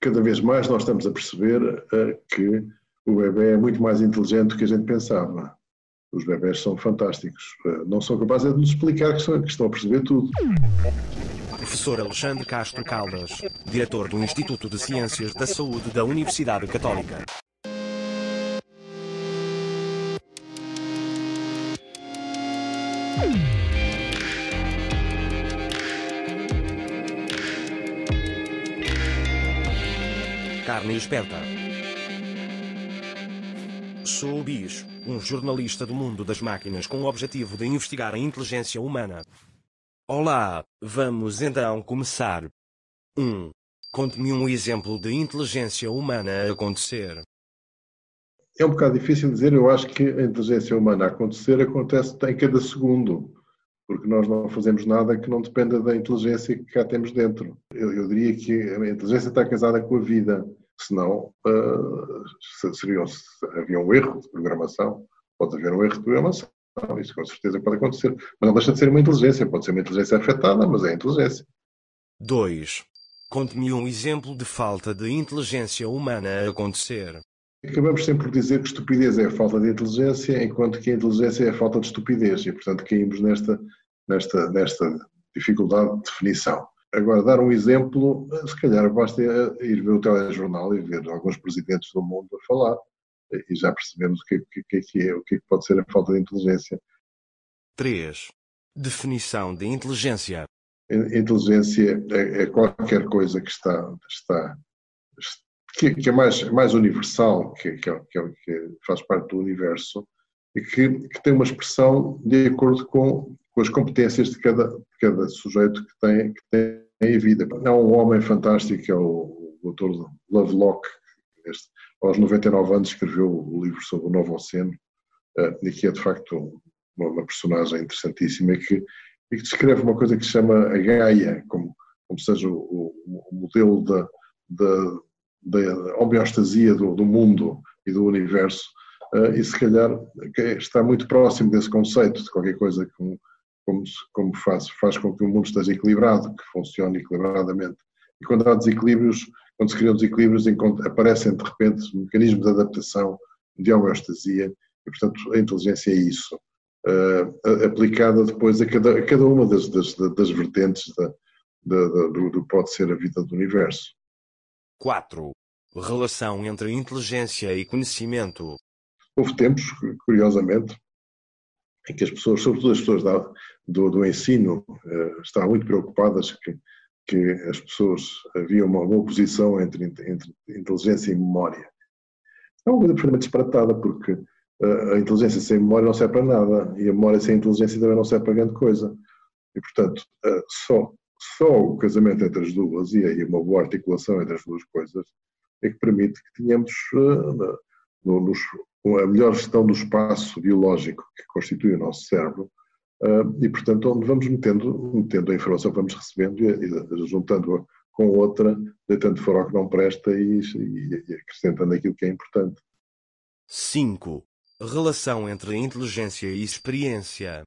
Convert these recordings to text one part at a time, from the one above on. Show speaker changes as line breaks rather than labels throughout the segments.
cada vez mais nós estamos a perceber uh, que o bebê é muito mais inteligente do que a gente pensava. Os bebés são fantásticos. Uh, não são capazes de nos explicar que, são, que estão a perceber tudo.
Professor Alexandre Castro Caldas, diretor do Instituto de Ciências da Saúde da Universidade Católica. Carne esperta. Sou o Bis, um jornalista do mundo das máquinas com o objetivo de investigar a inteligência humana. Olá, vamos então começar. 1. Um, Conte-me um exemplo de inteligência humana a acontecer.
É um bocado difícil dizer, eu acho que a inteligência humana a acontecer acontece em cada segundo, porque nós não fazemos nada que não dependa da inteligência que cá temos dentro. Eu, eu diria que a inteligência está casada com a vida senão uh, seria, havia um erro de programação, pode haver um erro de programação, isso com certeza pode acontecer, mas não deixa de ser uma inteligência, pode ser uma inteligência afetada, mas é inteligência.
2. Conte-me um exemplo de falta de inteligência humana a acontecer.
Acabamos sempre por dizer que estupidez é a falta de inteligência, enquanto que a inteligência é a falta de estupidez, e portanto caímos nesta, nesta, nesta dificuldade de definição. Agora, dar um exemplo, se calhar basta ir ver o telejornal e ver alguns presidentes do mundo a falar e já percebemos o que, que, que é, o que pode ser a falta de inteligência.
3. Definição de inteligência.
Inteligência é, é qualquer coisa que está, está que, que, é mais, mais universal, que, que, que, faz parte do universo e que, que tem uma expressão de acordo com com as competências de cada, de cada sujeito que tem, que tem a vida. É um homem fantástico, é o, o Dr. Lovelock, este, aos 99 anos escreveu o livro sobre o Novo Oceano, uh, e que é de facto uma, uma personagem interessantíssima e que, e que, descreve uma coisa que se chama a Gaia, como, como seja o, o modelo da, da, da homeostasia do, do, mundo e do universo, uh, e se calhar está muito próximo desse conceito de qualquer coisa como como, como faz, faz com que o mundo esteja equilibrado, que funcione equilibradamente. E quando há desequilíbrios, quando se criam desequilíbrios, aparecem de repente mecanismos de adaptação, de homeostasia, e portanto a inteligência é isso, uh, aplicada depois a cada, a cada uma das, das, das vertentes da, da, da, do, do pode ser a vida do universo.
4. Relação entre inteligência e conhecimento.
Houve tempos, curiosamente, em que as pessoas, sobretudo as pessoas da, do, do, ensino, uh, estavam muito preocupadas que, que as pessoas havia uma, uma oposição entre, entre inteligência e memória. É uma coisa perfeitamente disparatada, porque uh, a inteligência sem memória não serve para nada e a memória sem inteligência também não serve para grande coisa. E, portanto, uh, só, só o casamento entre as duas e uma boa articulação entre as duas coisas é que permite que tenhamos no, nos, com a melhor gestão do espaço biológico que constitui o nosso cérebro uh, e, portanto, onde vamos metendo, metendo a informação que vamos recebendo e, e juntando-a com outra, deitando fora o que não presta e, e, e acrescentando aquilo que é importante.
5. Relação entre inteligência e experiência.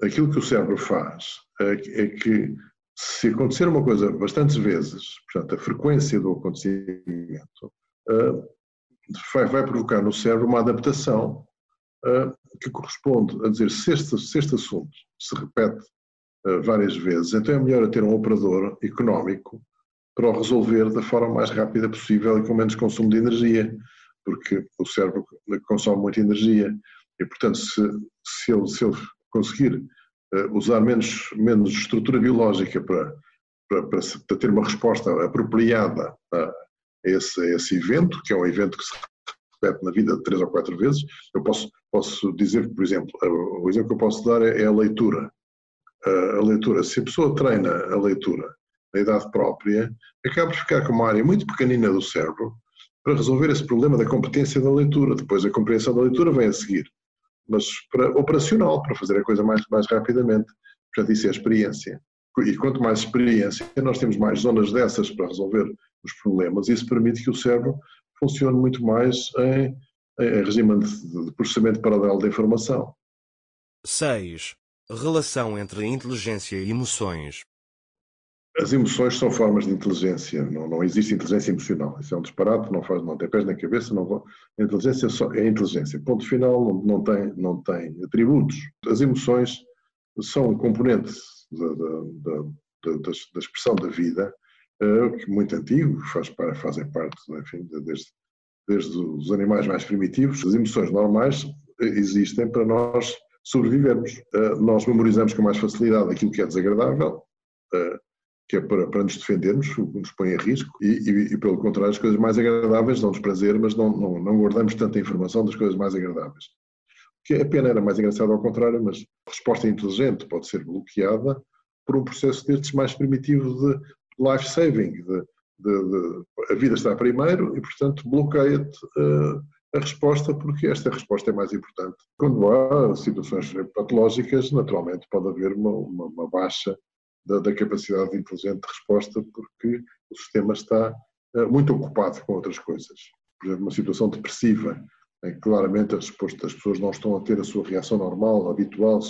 Aquilo que o cérebro faz é, é que, se acontecer uma coisa bastantes vezes, portanto, a frequência do acontecimento, uh, vai, vai provocar no cérebro uma adaptação uh, que corresponde a dizer se este, se este assunto se repete uh, várias vezes, então é melhor ter um operador económico para o resolver da forma mais rápida possível e com menos consumo de energia, porque o cérebro consome muita energia e, portanto, se, se, ele, se ele conseguir uh, usar menos, menos estrutura biológica para, para, para, para ter uma resposta apropriada a, esse, esse evento, que é um evento que se repete na vida três ou quatro vezes. Eu posso, posso dizer, por exemplo, o exemplo que eu posso dar é, é a leitura. A leitura, se a pessoa treina a leitura na idade própria, acaba por ficar com uma área muito pequenina do cérebro para resolver esse problema da competência da leitura. Depois a compreensão da leitura vem a seguir. Mas para, operacional, para fazer a coisa mais, mais rapidamente. Portanto, isso é experiência. E quanto mais experiência, nós temos mais zonas dessas para resolver os problemas. Isso permite que o cérebro funcione muito mais em, em regime de processamento paralelo da informação.
6. Relação entre inteligência e emoções.
As emoções são formas de inteligência, não, não existe inteligência emocional. Isso é um disparate, não, faz, não tem pés na cabeça. Não, a inteligência só, é inteligência. Ponto final, não, não, tem, não tem atributos. As emoções são um componente da, da, da, da, da expressão da vida, uh, muito antigo, faz, fazem parte, enfim, desde, desde os animais mais primitivos. As emoções normais existem para nós sobrevivermos. Uh, nós memorizamos com mais facilidade aquilo que é desagradável, uh, que é para, para nos defendermos, o que nos põe em risco, e, e, e, pelo contrário, as coisas mais agradáveis dão-nos prazer, mas não, não, não guardamos tanta informação das coisas mais agradáveis. Que a pena era mais engraçada ao contrário, mas a resposta inteligente pode ser bloqueada por um processo destes mais primitivo de life saving, de, de, de a vida está primeiro e, portanto, bloqueia-te uh, a resposta porque esta resposta é mais importante. Quando há situações patológicas, naturalmente pode haver uma, uma, uma baixa da, da, capacidade inteligente de resposta, porque o sistema está uh, muito ocupado com outras coisas. Por exemplo, uma situação depressiva, em que claramente a resposta das pessoas não estão a ter a sua reação normal, habitual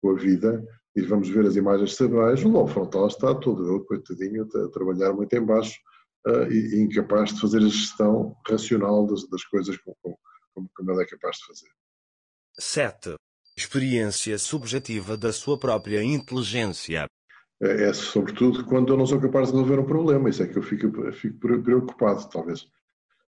com a vida, e vamos ver as imagens cerebrais, o lobo frontal está todo ele, coitadinho, a trabalhar muito em baixo uh, e, e, incapaz de fazer a gestão racional das, das coisas como, como, como ele é capaz de fazer.
7. Experiência subjetiva da sua própria inteligência
é, é, sobretudo quando eu não sou capaz de resolver um problema. Isso é que eu fico, fico preocupado. Talvez,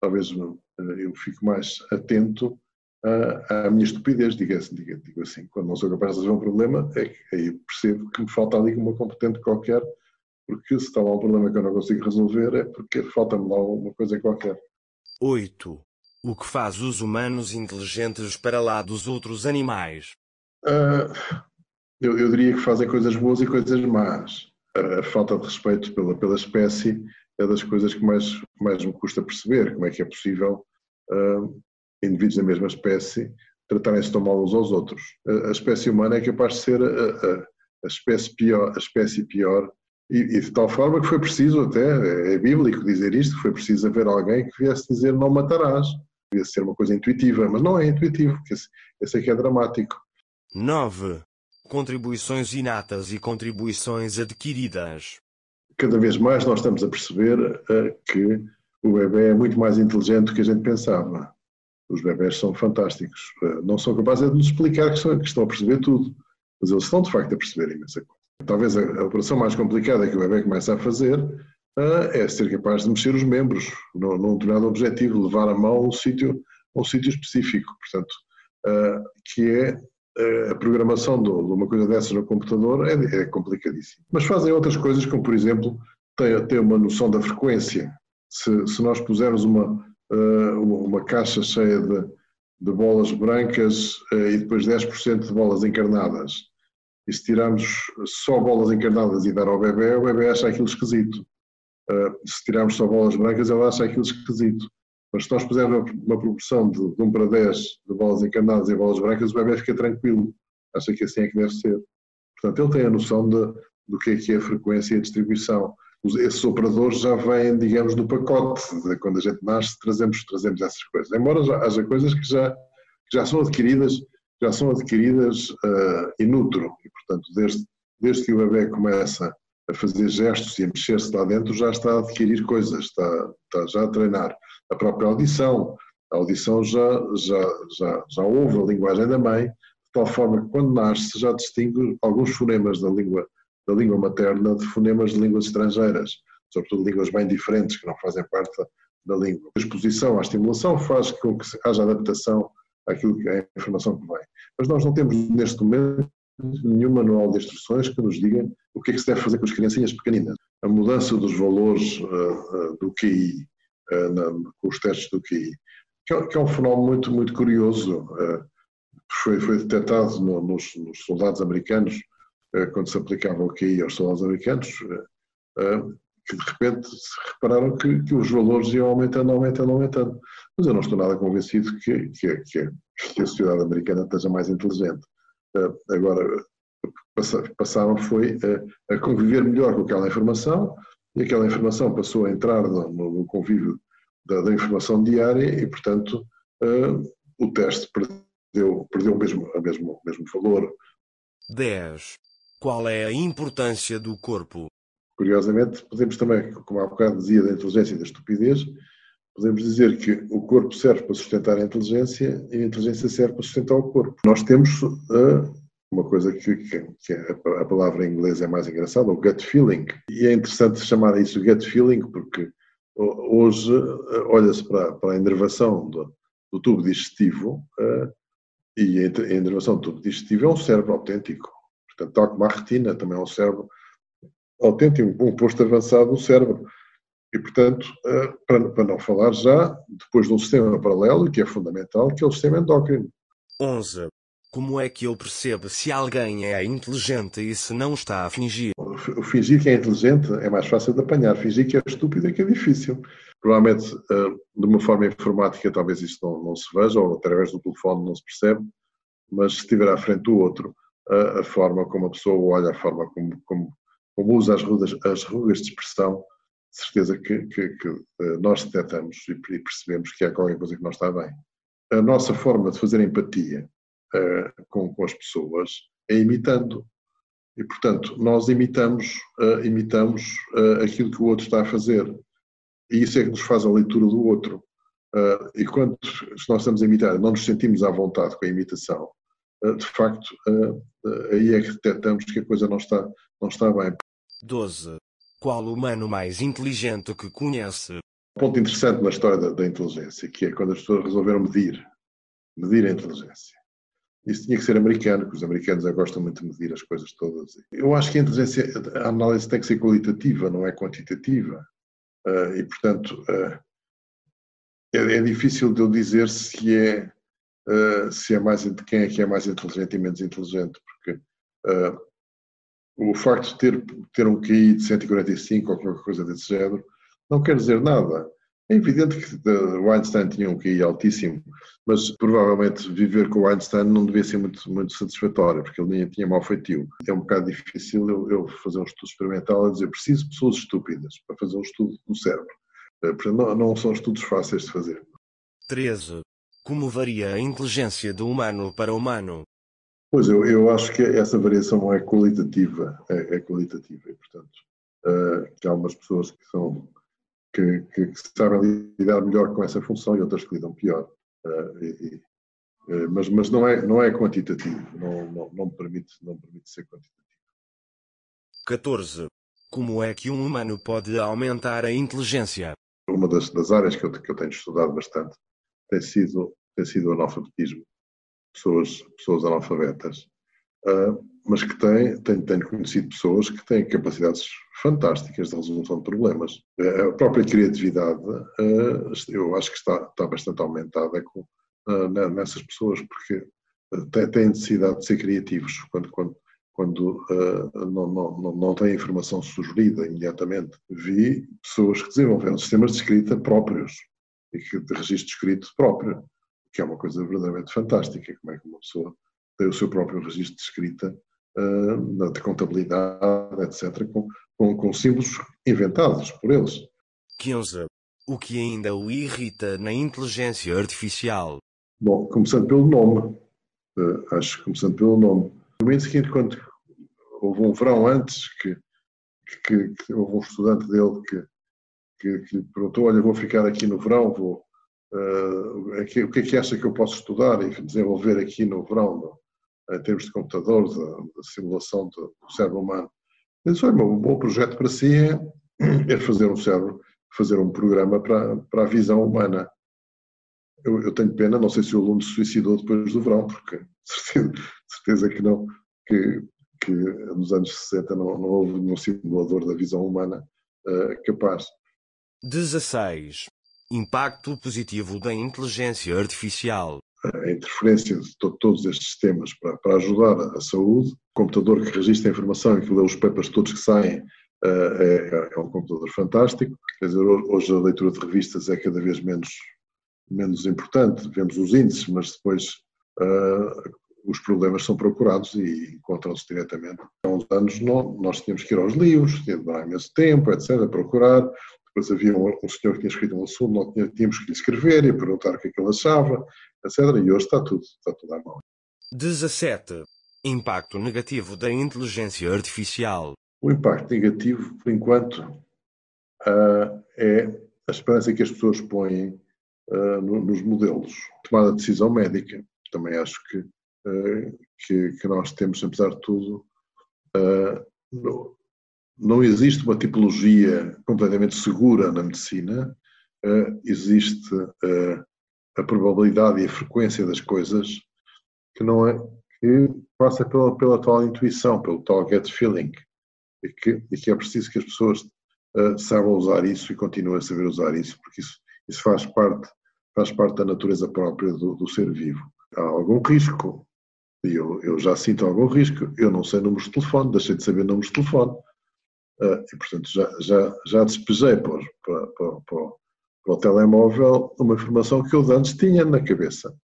talvez eh, eu fico mais atento à, à minha estupidez, digo assim, digo, digo assim. Quando não sou capaz de resolver um problema, é que aí percebo que me falta ali uma competente qualquer, porque se está lá um problema que eu não consigo resolver, é porque falta-me lá uma coisa qualquer.
8. O que faz os humanos inteligentes para lá dos outros animais?
Uh, eu, eu, diria que fazem coisas boas e coisas más. A, falta de respeito pela, pela espécie é das coisas que mais, mais me custa perceber. Como é que é possível uh, indivíduos da mesma espécie tratarem-se tão mal uns aos outros? A, a, espécie humana é capaz de ser a, a, espécie pior, a espécie pior e, e, de tal forma que foi preciso até, é bíblico dizer isto, foi preciso haver alguém que viesse dizer não matarás. Devia ser uma coisa intuitiva, mas não é intuitivo, porque esse, esse é que é dramático.
9. Contribuições inatas e contribuições adquiridas.
Cada vez mais nós estamos a perceber uh, que o bebê é muito mais inteligente do que a gente pensava. Os bebés são fantásticos. Uh, não são capazes de nos explicar que, são, que, estão a perceber tudo, mas eles estão de facto a perceber imensa coisa. Talvez a, operação mais complicada que o bebê começa a fazer uh, é ser capaz de mexer os membros num, determinado objetivo, levar a mão a um sítio, a um sítio específico. Portanto, que é a programação de uma coisa dessas no computador é, é complicadíssimo. Mas fazem outras coisas, como por exemplo, ter, uma noção da frequência. Se, se nós pusermos uma, eh, uma caixa cheia de, de bolas brancas eh, e depois 10% de bolas encarnadas, e se tirarmos só bolas encarnadas e dar ao bebê, o bebê acha aquilo esquisito. Eh, se tirarmos só bolas brancas, ele acha aquilo esquisito. Mas se nós pusermos uma proporção de, de 1 para 10 de bolas encarnadas e bolas brancas, o bebê fica tranquilo. Acha que assim é que deve ser. Portanto, ele tem a noção de, do que é que é a frequência e a distribuição. Esses operadores já vêm, digamos, no pacote. Quando a gente nasce, trazemos, trazemos essas coisas. Embora já, haja coisas que já, que já são adquiridas, já são adquiridas uh, in utero. E, portanto, desde, desde que o bebê começa a fazer gestos e a mexer-se lá dentro, já está a adquirir coisas, está, está já a treinar a própria audição. A audição já, já, já, já ouve a linguagem da mãe, de tal forma que quando nasce já distingue alguns fonemas da língua, da língua materna de fonemas de línguas estrangeiras, sobretudo línguas bem diferentes que não fazem parte da, língua. A exposição à estimulação faz com que haja adaptação àquilo que é a informação que vem. Mas nós não temos neste momento nenhum manual de instruções que nos diga o que é que se deve fazer com as criancinhas pequeninas. A mudança dos valores uh, uh, do QI eh, na, com os testes do QI, que é, que é um fenómeno muito, muito curioso. Foi, foi detectado no, nos, nos, soldados americanos, quando se aplicava o QI aos soldados americanos, que de repente se repararam que, que, os valores iam aumentando, aumentando, aumentando. Mas eu não estou nada convencido que, que, que, a sociedade americana esteja mais inteligente. Agora, passaram foi a, a conviver melhor com aquela informação, e aquela informação passou a entrar no, no convívio da, da, informação diária e, portanto, o teste perdeu, perdeu o mesmo, a mesmo, o mesmo valor.
10. Qual é a importância do corpo?
Curiosamente, podemos também, como há bocado dizia da inteligência e da estupidez, podemos dizer que o corpo serve para sustentar a inteligência e a inteligência serve para sustentar o corpo. Nós temos uh, uma coisa que, que, que, a palavra em inglês é mais engraçada, o gut feeling. E é interessante chamar isso gut feeling porque hoje uh, olha-se para, para, a inervação do, do tubo digestivo uh, e a inervação do tubo digestivo é um cérebro autêntico. Portanto, tal como a retina também é um cérebro autêntico, um posto avançado do cérebro. E, portanto, eh, para, não falar já depois de um sistema paralelo, que é fundamental, que é o sistema endócrino.
11. Como é que eu percebo se alguém é inteligente e se não está a fingir?
O fingir que é inteligente é mais fácil de apanhar. Fingir que é estúpido é que é difícil. Provavelmente, eh, de uma forma informática, talvez isso não, não se veja, ou através do telefone não se percebe, mas se estiver à frente do outro, a, a forma como a pessoa olha, a forma como, como, como usa as rugas, as rugas de expressão, de certeza que, que, que eh, nós detectamos e percebemos que há qualquer coisa que não está bem. A nossa forma de fazer empatia uh, com, com, as pessoas é imitando. E, portanto, nós imitamos, uh, imitamos uh, aquilo que o outro está a fazer. E isso é que nos faz a leitura do outro. e quando nós estamos a imitar, não nos sentimos à vontade com a imitação, de facto, aí é que detectamos que a coisa não está, não está bem.
12. Qual o humano mais inteligente que conhece?
Um ponto interessante na história da, da, inteligência, que é quando as pessoas resolveram medir, medir a inteligência. Isso tinha que ser americano, porque os americanos gostam muito de medir as coisas todas. Eu acho que a inteligência, a análise tem que ser qualitativa, não é quantitativa. Uh, e, portanto, uh, é, é, difícil de eu dizer se é, uh, se é mais, quem é que é mais inteligente e menos inteligente, porque o facto de ter, ter um QI de 145 ou qualquer coisa desse género não quer dizer nada. É evidente que o Einstein tinha um QI altíssimo, mas provavelmente viver com o Einstein não devia ser muito, muito satisfatório, porque ele tinha mau feitio. É um bocado difícil eu, eu fazer um estudo experimental e dizer preciso de pessoas estúpidas para fazer um estudo do cérebro. Não, não são estudos fáceis de fazer.
13. Como varia a inteligência do humano para o humano?
Pois, eu, eu acho que essa variação é qualitativa, é, é qualitativa, e portanto, uh, que há umas pessoas que são, que, que, que, sabem lidar melhor com essa função e outras que lidam pior. Uh, e, uh, mas, mas não é, não é quantitativo, não, não, não, me permite, não permite ser quantitativo.
14. Como é que um humano pode aumentar a inteligência?
Uma das, das áreas que eu, que eu tenho estudado bastante tem sido, tem sido o analfabetismo pessoas, pessoas analfabetas, uh, mas que têm, tenho, tenho conhecido pessoas que têm capacidades fantásticas de resolução de problemas. A própria criatividade, uh, eu acho que está, está bastante aumentada com, uh, nessas pessoas, porque têm necessidade de ser criativos quando, quando, quando uh, não, não, não têm informação sugerida imediatamente. Vi pessoas que desenvolveram sistemas de escrita próprios e que, de registro escrito próprio que é uma coisa verdadeiramente fantástica, como é que uma pessoa tem o seu próprio registro de escrita, uh, de contabilidade, etc., com, com, com símbolos inventados por eles.
15. O que ainda o irrita na inteligência artificial?
Bom, começando pelo nome, uh, acho que começando pelo nome. No momento seguinte, quando houve um verão antes, que, que, que houve um estudante dele que, que, que perguntou, olha, vou ficar aqui no verão, vou, uh, aqui, o que é que acha que eu posso estudar e desenvolver aqui no verão, no, em termos de computador, da simulação do, do cérebro humano. Eu disse, olha, um bom projeto para si é, é fazer um cérebro, fazer um programa para, para a visão humana. Eu, eu, tenho pena, não sei se o aluno se suicidou depois do verão, porque certeza, certeza que não, que, que nos anos 60 não, não houve nenhum simulador da visão humana uh, capaz.
16. Impacto positivo da inteligência artificial.
A interferência de todos estes sistemas para, para, ajudar a saúde. O computador que registra a informação e que lê os papers todos que saem uh, é, é, um computador fantástico. Quer dizer, hoje a leitura de revistas é cada vez menos, menos importante. Vemos os índices, mas depois uh, os problemas são procurados e encontram-se diretamente. Há uns anos não, nós tínhamos que ir aos livros, tinha de demorar imenso tempo, etc., procurar depois havia um, um, senhor que tinha escrito um assunto, não tinha, tínhamos que lhe escrever e perguntar o que é que ele achava, etc. E hoje está tudo, está tudo à mão.
17. Impacto negativo da inteligência artificial.
O impacto negativo, por enquanto, uh, é a esperança que as pessoas põem uh, no, nos modelos. Tomada de decisão médica. Também acho que, uh, que, que, nós temos, apesar de tudo, no, não existe uma tipologia completamente segura na medicina, existe a probabilidade e a frequência das coisas que não é que passa pela, pela tal intuição, pelo tal get feeling, e que, e que é preciso que as pessoas uh, saibam usar isso e continuem a saber usar isso, porque isso, isso faz, parte, faz parte da natureza própria do, do ser vivo. Há algum risco, e eu, eu já sinto algum risco, eu não sei números de telefone, deixei de saber números de telefone, e portanto já, já, já despejei para, para, para, para, o telemóvel uma informação que eu antes tinha na cabeça.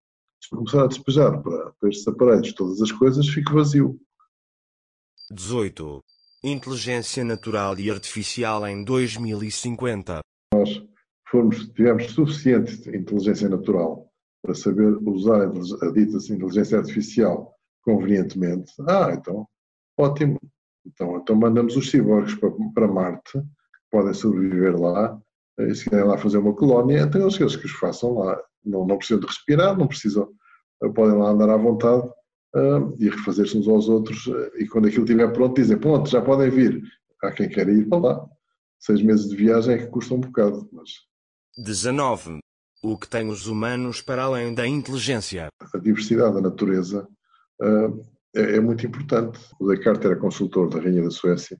Se começar a despejar para, para estes aparelhos todas as coisas, fico vazio.
18. Inteligência Natural e Artificial em 2050.
Nós formos, tivermos suficiente inteligência natural para saber usar a dita inteligência artificial convenientemente, ah, então, ótimo. Então, então mandamos os ciborgues para, para Marte, que podem sobreviver lá, e se querem lá fazer uma colónia, então eles, eles que os façam lá. Não, não precisam de respirar, não precisam, podem lá andar à vontade uh, e refazer-se uns aos outros uh, e quando aquilo estiver pronto dizem, pronto, já podem vir. Há quem queira ir para lá. Seis meses de viagem é que custa um bocado. Mas...
19. O que tem os humanos para além da inteligência?
A diversidade da natureza uh, é, é, muito importante. O Descartes era consultor da Rainha da Suécia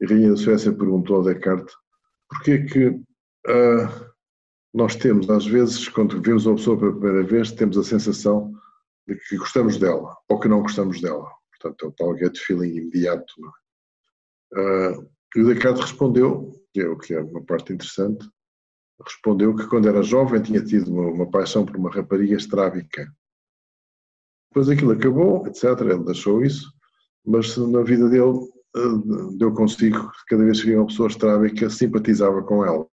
e a Rainha da Suécia perguntou ao Descartes porquê que uh, nós temos, às vezes, quando vemos uma pessoa pela primeira vez, temos a sensação de que gostamos dela ou que não gostamos dela. Portanto, é o tal get feeling imediato. Uh, e o Descartes respondeu, que é que é uma parte interessante, respondeu que quando era jovem tinha tido uma, uma paixão por uma rapariga estrábica. Depois aquilo acabou, etc. Ele deixou isso, mas na vida dele deu consigo que cada vez que via uma pessoa estrábica simpatizava com ela.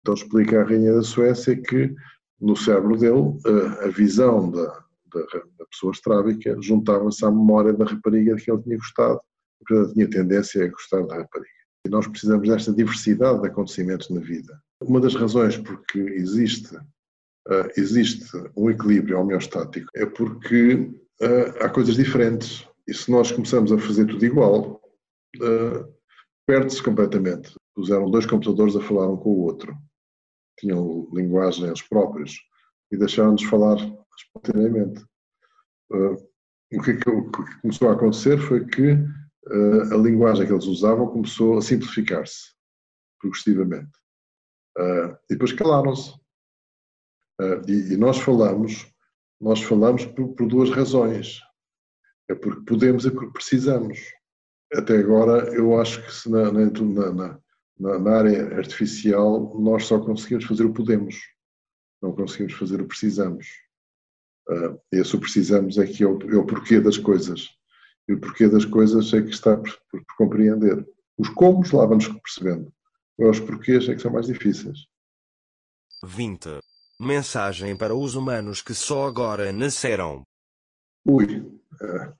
Então explica a Rainha da Suécia que no cérebro dele a visão da, da, da pessoa estrábica juntava-se à memória da rapariga de que ele tinha gostado, porque ele tinha tendência a gostar da rapariga. E nós precisamos desta diversidade de acontecimentos na vida. Uma das razões porque existe, existe um equilíbrio homeostático é porque uh, há coisas diferentes. E se nós começamos a fazer tudo igual, uh, perde-se completamente. Puseram dois computadores a falar um com o outro tinham linguagem eles próprios e deixaram-nos falar espontaneamente. Uh, o, que, começou a acontecer foi que a linguagem que eles usavam começou a simplificar-se progressivamente. E depois calaram-se. E, e, nós falamos, nós falamos por, por duas razões. É porque podemos e porque precisamos. Até agora, eu acho que se na, na, na, na, na, área artificial, nós só conseguimos fazer o podemos, não conseguimos fazer o precisamos. Uh, esse o precisamos é que é o, é o, porquê das coisas. E o porquê das coisas é que está por, por, por compreender. Os comos lá vamos percebendo. Agora, os porquês é que são mais difíceis.
20. Mensagem para os humanos que só agora nasceram.
Ui, uh,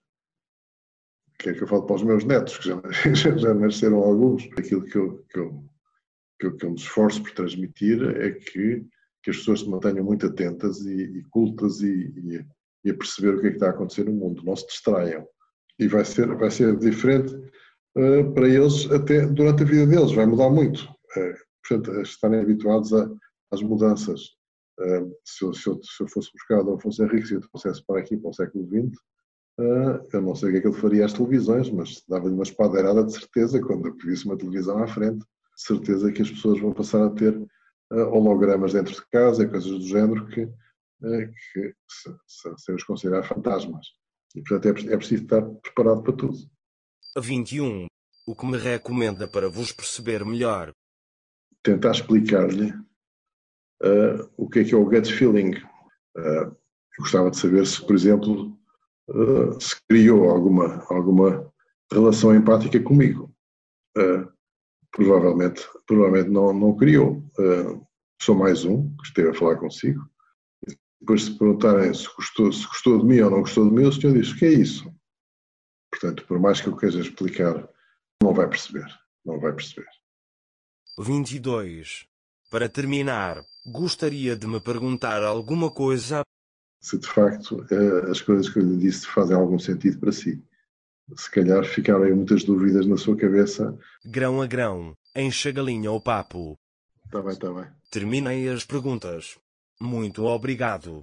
que é que eu falo para os meus netos, que já, já nasceram alguns. Aquilo que eu, que, eu, que, eu, que eu me esforço por transmitir é que, que as pessoas se mantenham muito atentas e, e cultas e, e, e, a perceber o que é que está a acontecer no mundo, não se distraiam. E vai ser, vai ser diferente uh, para eles até durante a vida deles, vai mudar muito. Uh, portanto, estarem habituados a, às mudanças. Uh, se, eu, se, eu, se, eu, fosse buscar Dom Afonso Henrique, se eu trouxesse para aqui, para o século XX, Uh, eu não sei o que é que ele faria às televisões, mas dava-lhe uma espadeirada de certeza quando eu visse uma televisão à frente, certeza que as pessoas vão passar a ter uh, hologramas dentro de casa e coisas do género que, que se, se, se os considerar fantasmas. E, portanto, é, é preciso estar preparado para tudo.
21. O que me recomenda para vos perceber melhor?
Tentar explicar-lhe o que é que é o gut feeling. eu gostava de saber se, por exemplo, uh, se criou alguma, alguma relação empática comigo. Uh, provavelmente, provavelmente não, não criou. Uh, sou mais um que esteve a falar consigo. Depois, se perguntarem se gostou, se gostou de mim ou não gostou de mim, o senhor diz: o que é isso? Portanto, por mais que eu queira explicar não vai perceber. Não vai perceber.
22. Para terminar, gostaria de me perguntar alguma coisa.
Se de facto eh, as coisas que eu lhe disse fazem algum sentido para si. Se calhar ficaram aí muitas dúvidas na sua cabeça.
Grão a grão, enche a galinha o papo.
Está bem, está bem.
Terminei as perguntas. Muito obrigado.